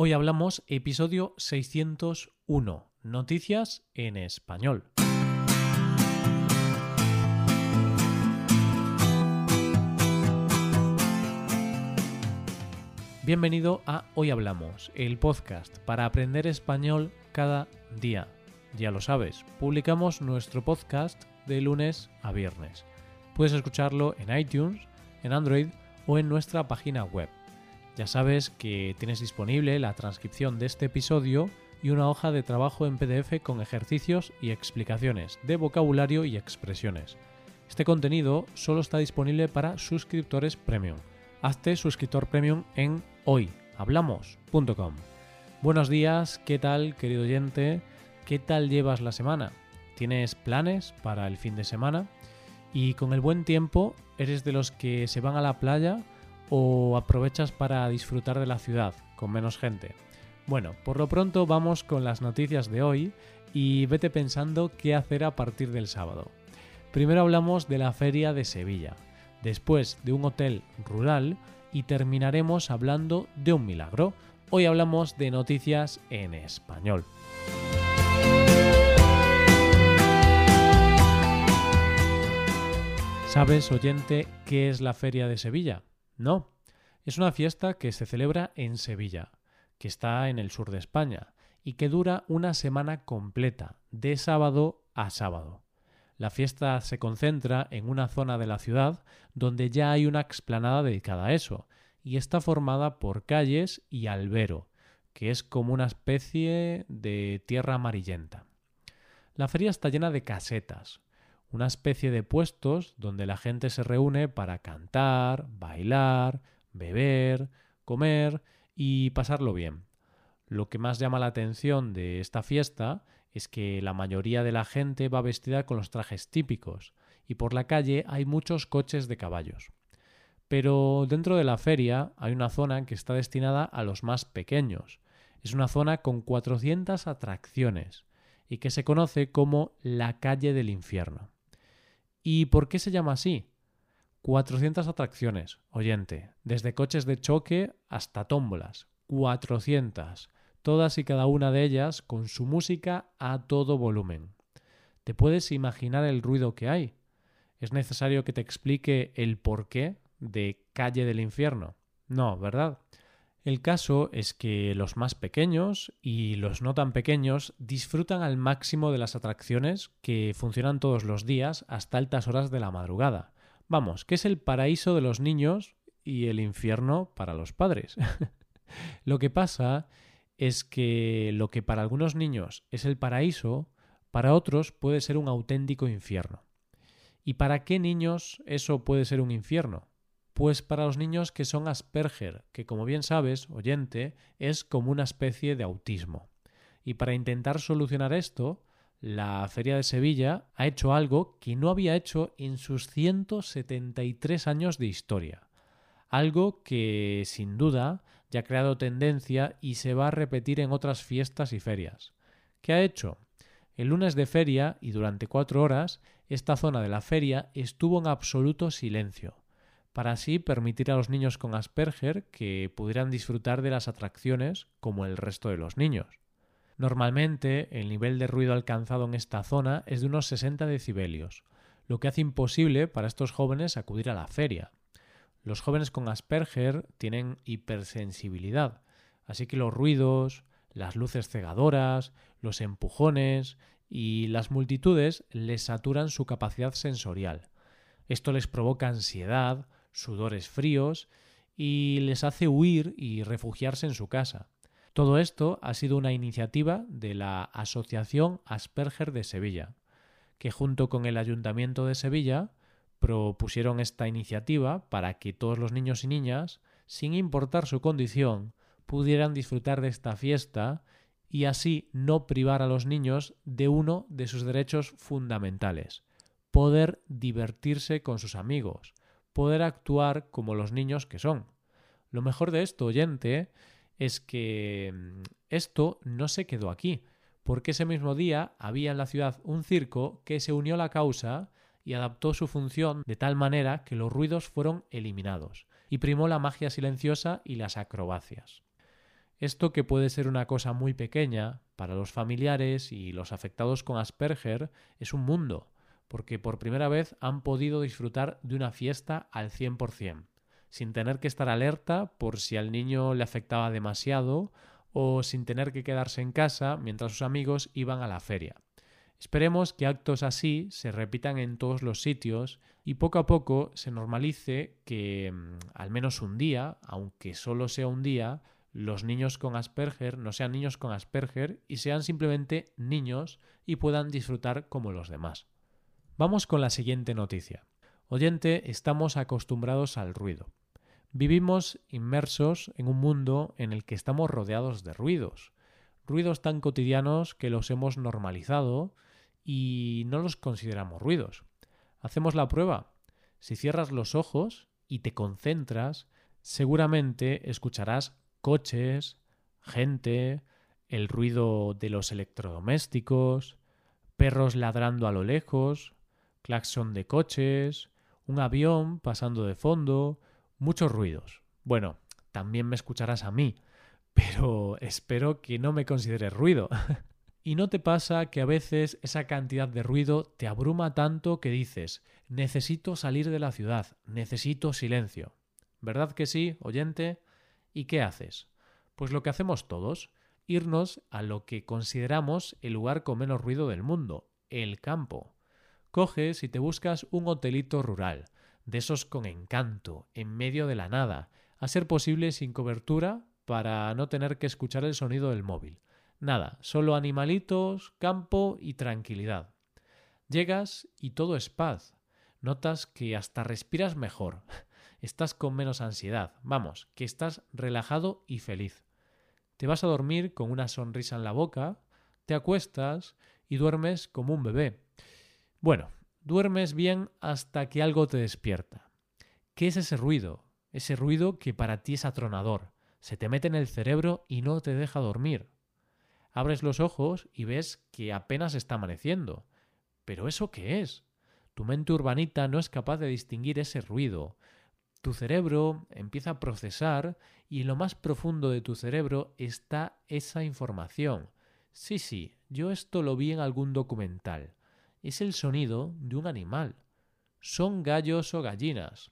Hoy hablamos episodio 601, noticias en español. Bienvenido a Hoy Hablamos, el podcast para aprender español cada día. Ya lo sabes, publicamos nuestro podcast de lunes a viernes. Puedes escucharlo en iTunes, en Android o en nuestra página web. Ya sabes que tienes disponible la transcripción de este episodio y una hoja de trabajo en PDF con ejercicios y explicaciones de vocabulario y expresiones. Este contenido solo está disponible para suscriptores premium. Hazte suscriptor premium en hoyhablamos.com. Buenos días, ¿qué tal querido oyente? ¿Qué tal llevas la semana? ¿Tienes planes para el fin de semana? Y con el buen tiempo, ¿eres de los que se van a la playa o aprovechas para disfrutar de la ciudad con menos gente? Bueno, por lo pronto vamos con las noticias de hoy y vete pensando qué hacer a partir del sábado. Primero hablamos de la feria de Sevilla, después de un hotel rural y terminaremos hablando de un milagro. Hoy hablamos de noticias en español. ¿Sabes, oyente, qué es la Feria de Sevilla? No. Es una fiesta que se celebra en Sevilla, que está en el sur de España, y que dura una semana completa, de sábado a sábado. La fiesta se concentra en una zona de la ciudad donde ya hay una explanada dedicada a eso, y está formada por calles y albero, que es como una especie de tierra amarillenta. La feria está llena de casetas, una especie de puestos donde la gente se reúne para cantar, bailar, beber, comer y pasarlo bien. Lo que más llama la atención de esta fiesta es que la mayoría de la gente va vestida con los trajes típicos y por la calle hay muchos coches de caballos. Pero dentro de la feria hay una zona que está destinada a los más pequeños. Es una zona con 400 atracciones y que se conoce como la calle del infierno. ¿Y por qué se llama así? 400 atracciones, oyente, desde coches de choque hasta tómbolas. 400 todas y cada una de ellas con su música a todo volumen. ¿Te puedes imaginar el ruido que hay? ¿Es necesario que te explique el porqué de Calle del Infierno? No, ¿verdad? El caso es que los más pequeños y los no tan pequeños disfrutan al máximo de las atracciones que funcionan todos los días hasta altas horas de la madrugada. Vamos, que es el paraíso de los niños y el infierno para los padres. Lo que pasa es que lo que para algunos niños es el paraíso, para otros puede ser un auténtico infierno. ¿Y para qué niños eso puede ser un infierno? Pues para los niños que son Asperger, que como bien sabes, oyente, es como una especie de autismo. Y para intentar solucionar esto, la Feria de Sevilla ha hecho algo que no había hecho en sus 173 años de historia algo que sin duda ya ha creado tendencia y se va a repetir en otras fiestas y ferias. ¿Qué ha hecho? El lunes de feria y durante cuatro horas esta zona de la feria estuvo en absoluto silencio, para así permitir a los niños con Asperger que pudieran disfrutar de las atracciones como el resto de los niños. Normalmente el nivel de ruido alcanzado en esta zona es de unos 60 decibelios, lo que hace imposible para estos jóvenes acudir a la feria. Los jóvenes con Asperger tienen hipersensibilidad, así que los ruidos, las luces cegadoras, los empujones y las multitudes les saturan su capacidad sensorial. Esto les provoca ansiedad, sudores fríos y les hace huir y refugiarse en su casa. Todo esto ha sido una iniciativa de la Asociación Asperger de Sevilla, que junto con el Ayuntamiento de Sevilla propusieron esta iniciativa para que todos los niños y niñas, sin importar su condición, pudieran disfrutar de esta fiesta y así no privar a los niños de uno de sus derechos fundamentales, poder divertirse con sus amigos, poder actuar como los niños que son. Lo mejor de esto, oyente, es que mm, esto no se quedó aquí, porque ese mismo día había en la ciudad un circo que se unió a la causa y adaptó su función de tal manera que los ruidos fueron eliminados y primó la magia silenciosa y las acrobacias. Esto que puede ser una cosa muy pequeña, para los familiares y los afectados con Asperger es un mundo, porque por primera vez han podido disfrutar de una fiesta al 100%, sin tener que estar alerta por si al niño le afectaba demasiado o sin tener que quedarse en casa mientras sus amigos iban a la feria. Esperemos que actos así se repitan en todos los sitios y poco a poco se normalice que mm, al menos un día, aunque solo sea un día, los niños con Asperger no sean niños con Asperger y sean simplemente niños y puedan disfrutar como los demás. Vamos con la siguiente noticia. Oyente, estamos acostumbrados al ruido. Vivimos inmersos en un mundo en el que estamos rodeados de ruidos, ruidos tan cotidianos que los hemos normalizado y no los consideramos ruidos. Hacemos la prueba. Si cierras los ojos y te concentras, seguramente escucharás coches, gente, el ruido de los electrodomésticos, perros ladrando a lo lejos, claxon de coches, un avión pasando de fondo, muchos ruidos. Bueno, también me escucharás a mí, pero espero que no me consideres ruido. ¿Y no te pasa que a veces esa cantidad de ruido te abruma tanto que dices, necesito salir de la ciudad, necesito silencio? ¿Verdad que sí, oyente? ¿Y qué haces? Pues lo que hacemos todos, irnos a lo que consideramos el lugar con menos ruido del mundo, el campo. Coges y te buscas un hotelito rural, de esos con encanto, en medio de la nada, a ser posible sin cobertura para no tener que escuchar el sonido del móvil. Nada, solo animalitos, campo y tranquilidad. Llegas y todo es paz. Notas que hasta respiras mejor. Estás con menos ansiedad. Vamos, que estás relajado y feliz. Te vas a dormir con una sonrisa en la boca, te acuestas y duermes como un bebé. Bueno, duermes bien hasta que algo te despierta. ¿Qué es ese ruido? Ese ruido que para ti es atronador. Se te mete en el cerebro y no te deja dormir. Abres los ojos y ves que apenas está amaneciendo. ¿Pero eso qué es? Tu mente urbanita no es capaz de distinguir ese ruido. Tu cerebro empieza a procesar y en lo más profundo de tu cerebro está esa información. Sí, sí, yo esto lo vi en algún documental. Es el sonido de un animal. Son gallos o gallinas.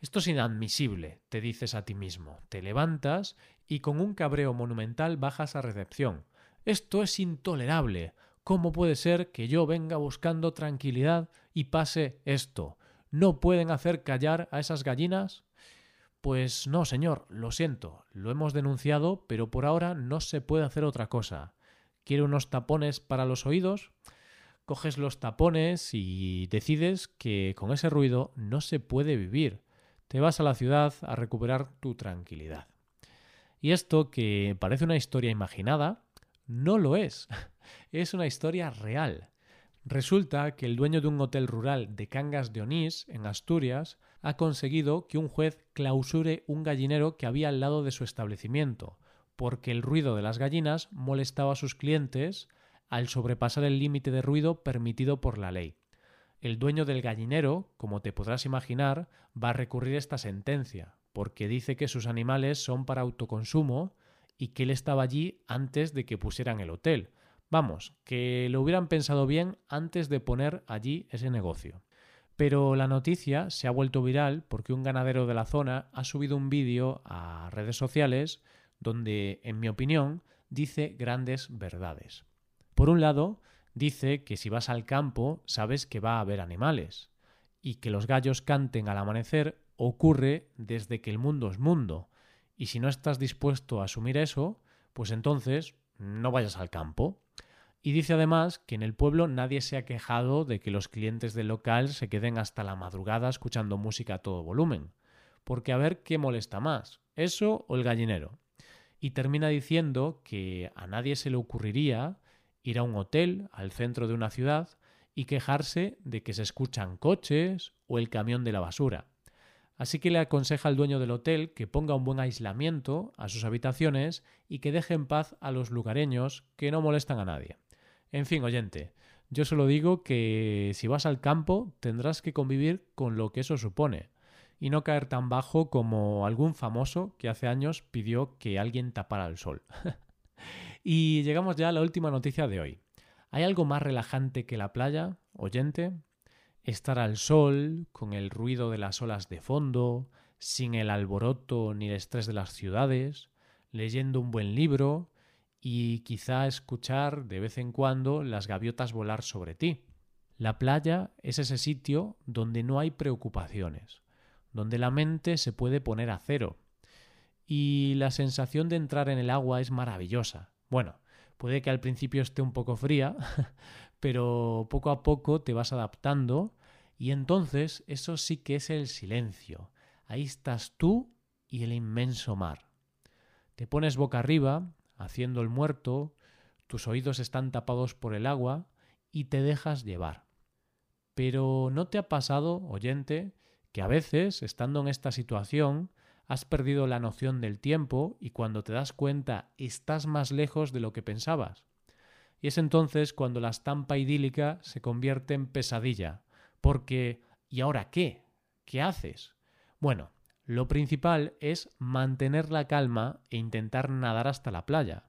Esto es inadmisible, te dices a ti mismo. Te levantas y con un cabreo monumental bajas a recepción. Esto es intolerable. ¿Cómo puede ser que yo venga buscando tranquilidad y pase esto? ¿No pueden hacer callar a esas gallinas? Pues no, señor, lo siento, lo hemos denunciado, pero por ahora no se puede hacer otra cosa. ¿Quiere unos tapones para los oídos? Coges los tapones y decides que con ese ruido no se puede vivir. Te vas a la ciudad a recuperar tu tranquilidad. Y esto, que parece una historia imaginada, no lo es. Es una historia real. Resulta que el dueño de un hotel rural de Cangas de Onís, en Asturias, ha conseguido que un juez clausure un gallinero que había al lado de su establecimiento, porque el ruido de las gallinas molestaba a sus clientes al sobrepasar el límite de ruido permitido por la ley. El dueño del gallinero, como te podrás imaginar, va a recurrir esta sentencia, porque dice que sus animales son para autoconsumo y que él estaba allí antes de que pusieran el hotel. Vamos, que lo hubieran pensado bien antes de poner allí ese negocio. Pero la noticia se ha vuelto viral porque un ganadero de la zona ha subido un vídeo a redes sociales donde, en mi opinión, dice grandes verdades. Por un lado, dice que si vas al campo sabes que va a haber animales y que los gallos canten al amanecer ocurre desde que el mundo es mundo, y si no estás dispuesto a asumir eso, pues entonces no vayas al campo. Y dice además que en el pueblo nadie se ha quejado de que los clientes del local se queden hasta la madrugada escuchando música a todo volumen. Porque a ver qué molesta más, eso o el gallinero. Y termina diciendo que a nadie se le ocurriría ir a un hotel al centro de una ciudad y quejarse de que se escuchan coches o el camión de la basura. Así que le aconseja al dueño del hotel que ponga un buen aislamiento a sus habitaciones y que deje en paz a los lugareños que no molestan a nadie. En fin, oyente, yo solo digo que si vas al campo tendrás que convivir con lo que eso supone. y no caer tan bajo como algún famoso que hace años pidió que alguien tapara el sol. y llegamos ya a la última noticia de hoy. ¿Hay algo más relajante que la playa, oyente? Estar al sol, con el ruido de las olas de fondo, sin el alboroto ni el estrés de las ciudades, leyendo un buen libro y quizá escuchar de vez en cuando las gaviotas volar sobre ti. La playa es ese sitio donde no hay preocupaciones, donde la mente se puede poner a cero. Y la sensación de entrar en el agua es maravillosa. Bueno, puede que al principio esté un poco fría, pero poco a poco te vas adaptando y entonces eso sí que es el silencio. Ahí estás tú y el inmenso mar. Te pones boca arriba, haciendo el muerto, tus oídos están tapados por el agua y te dejas llevar. Pero ¿no te ha pasado, oyente, que a veces, estando en esta situación, has perdido la noción del tiempo y cuando te das cuenta estás más lejos de lo que pensabas? Y es entonces cuando la estampa idílica se convierte en pesadilla, porque ¿y ahora qué? ¿Qué haces? Bueno, lo principal es mantener la calma e intentar nadar hasta la playa.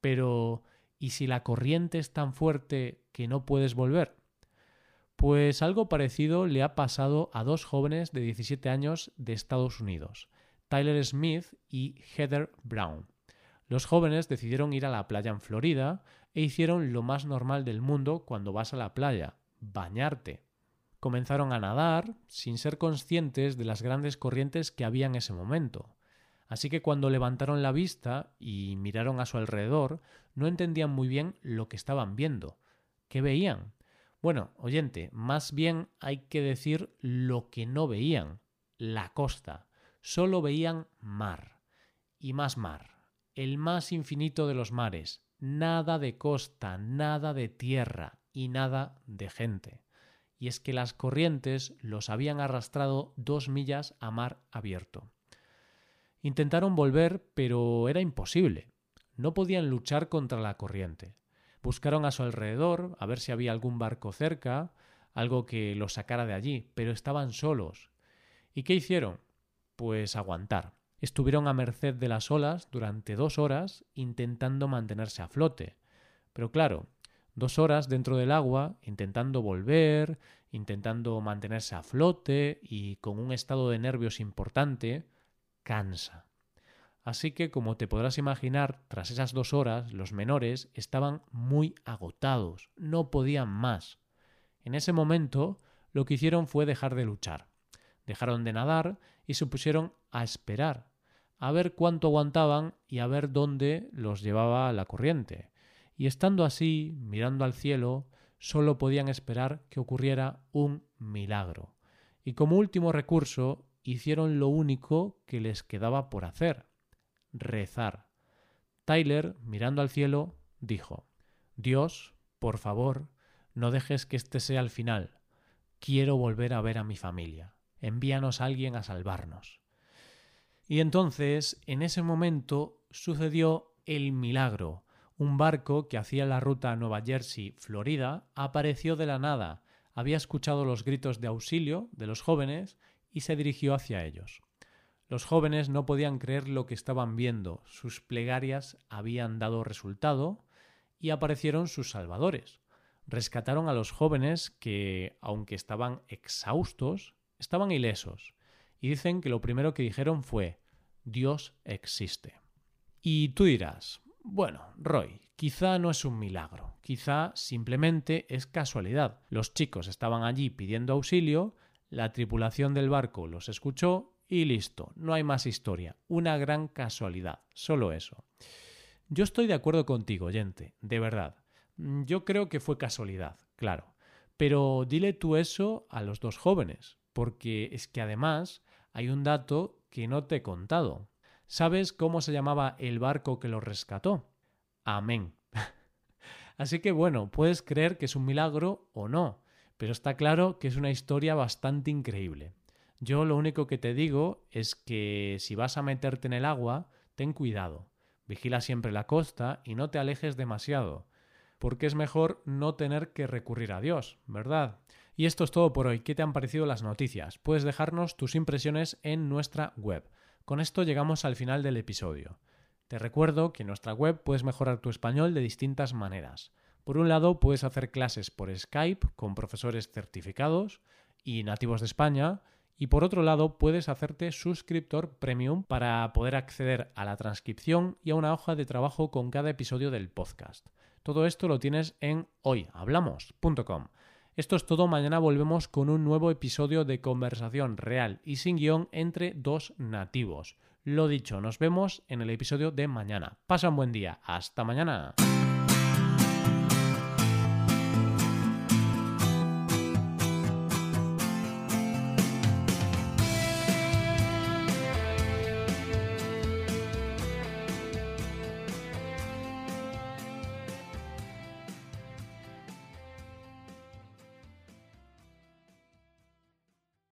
Pero ¿y si la corriente es tan fuerte que no puedes volver? Pues algo parecido le ha pasado a dos jóvenes de 17 años de Estados Unidos, Tyler Smith y Heather Brown. Los jóvenes decidieron ir a la playa en Florida e hicieron lo más normal del mundo cuando vas a la playa, bañarte comenzaron a nadar sin ser conscientes de las grandes corrientes que había en ese momento. Así que cuando levantaron la vista y miraron a su alrededor, no entendían muy bien lo que estaban viendo. ¿Qué veían? Bueno, oyente, más bien hay que decir lo que no veían, la costa. Solo veían mar. Y más mar. El más infinito de los mares. Nada de costa, nada de tierra y nada de gente y es que las corrientes los habían arrastrado dos millas a mar abierto. Intentaron volver, pero era imposible. No podían luchar contra la corriente. Buscaron a su alrededor a ver si había algún barco cerca, algo que los sacara de allí, pero estaban solos. ¿Y qué hicieron? Pues aguantar. Estuvieron a merced de las olas durante dos horas intentando mantenerse a flote. Pero claro, dos horas dentro del agua, intentando volver, intentando mantenerse a flote y con un estado de nervios importante, cansa. Así que, como te podrás imaginar, tras esas dos horas, los menores estaban muy agotados, no podían más. En ese momento, lo que hicieron fue dejar de luchar. Dejaron de nadar y se pusieron a esperar, a ver cuánto aguantaban y a ver dónde los llevaba la corriente y estando así, mirando al cielo, solo podían esperar que ocurriera un milagro. Y como último recurso, hicieron lo único que les quedaba por hacer, rezar. Tyler, mirando al cielo, dijo, Dios, por favor, no dejes que este sea el final. Quiero volver a ver a mi familia. Envíanos a alguien a salvarnos. Y entonces, en ese momento, sucedió el milagro, un barco que hacía la ruta Nueva Jersey, Florida, apareció de la nada, había escuchado los gritos de auxilio de los jóvenes y se dirigió hacia ellos. Los jóvenes no podían creer lo que estaban viendo, sus plegarias habían dado resultado y aparecieron sus salvadores. Rescataron a los jóvenes que, aunque estaban exhaustos, estaban ilesos, y dicen que lo primero que dijeron fue Dios existe. Y tú dirás, bueno, Roy, quizá no es un milagro, quizá simplemente es casualidad. Los chicos estaban allí pidiendo auxilio, la tripulación del barco los escuchó y listo, no hay más historia, una gran casualidad, solo eso. Yo estoy de acuerdo contigo, oyente, de verdad. Yo creo que fue casualidad, claro. Pero dile tú eso a los dos jóvenes, porque es que además hay un dato que no te he contado. ¿Sabes cómo se llamaba el barco que lo rescató? Amén. Así que bueno, puedes creer que es un milagro o no, pero está claro que es una historia bastante increíble. Yo lo único que te digo es que si vas a meterte en el agua, ten cuidado. Vigila siempre la costa y no te alejes demasiado, porque es mejor no tener que recurrir a Dios, ¿verdad? Y esto es todo por hoy. ¿Qué te han parecido las noticias? Puedes dejarnos tus impresiones en nuestra web. Con esto llegamos al final del episodio. Te recuerdo que en nuestra web puedes mejorar tu español de distintas maneras. Por un lado, puedes hacer clases por Skype con profesores certificados y nativos de España, y por otro lado, puedes hacerte suscriptor premium para poder acceder a la transcripción y a una hoja de trabajo con cada episodio del podcast. Todo esto lo tienes en hoyhablamos.com. Esto es todo, mañana volvemos con un nuevo episodio de conversación real y sin guion entre dos nativos. Lo dicho, nos vemos en el episodio de mañana. Pasa un buen día. Hasta mañana.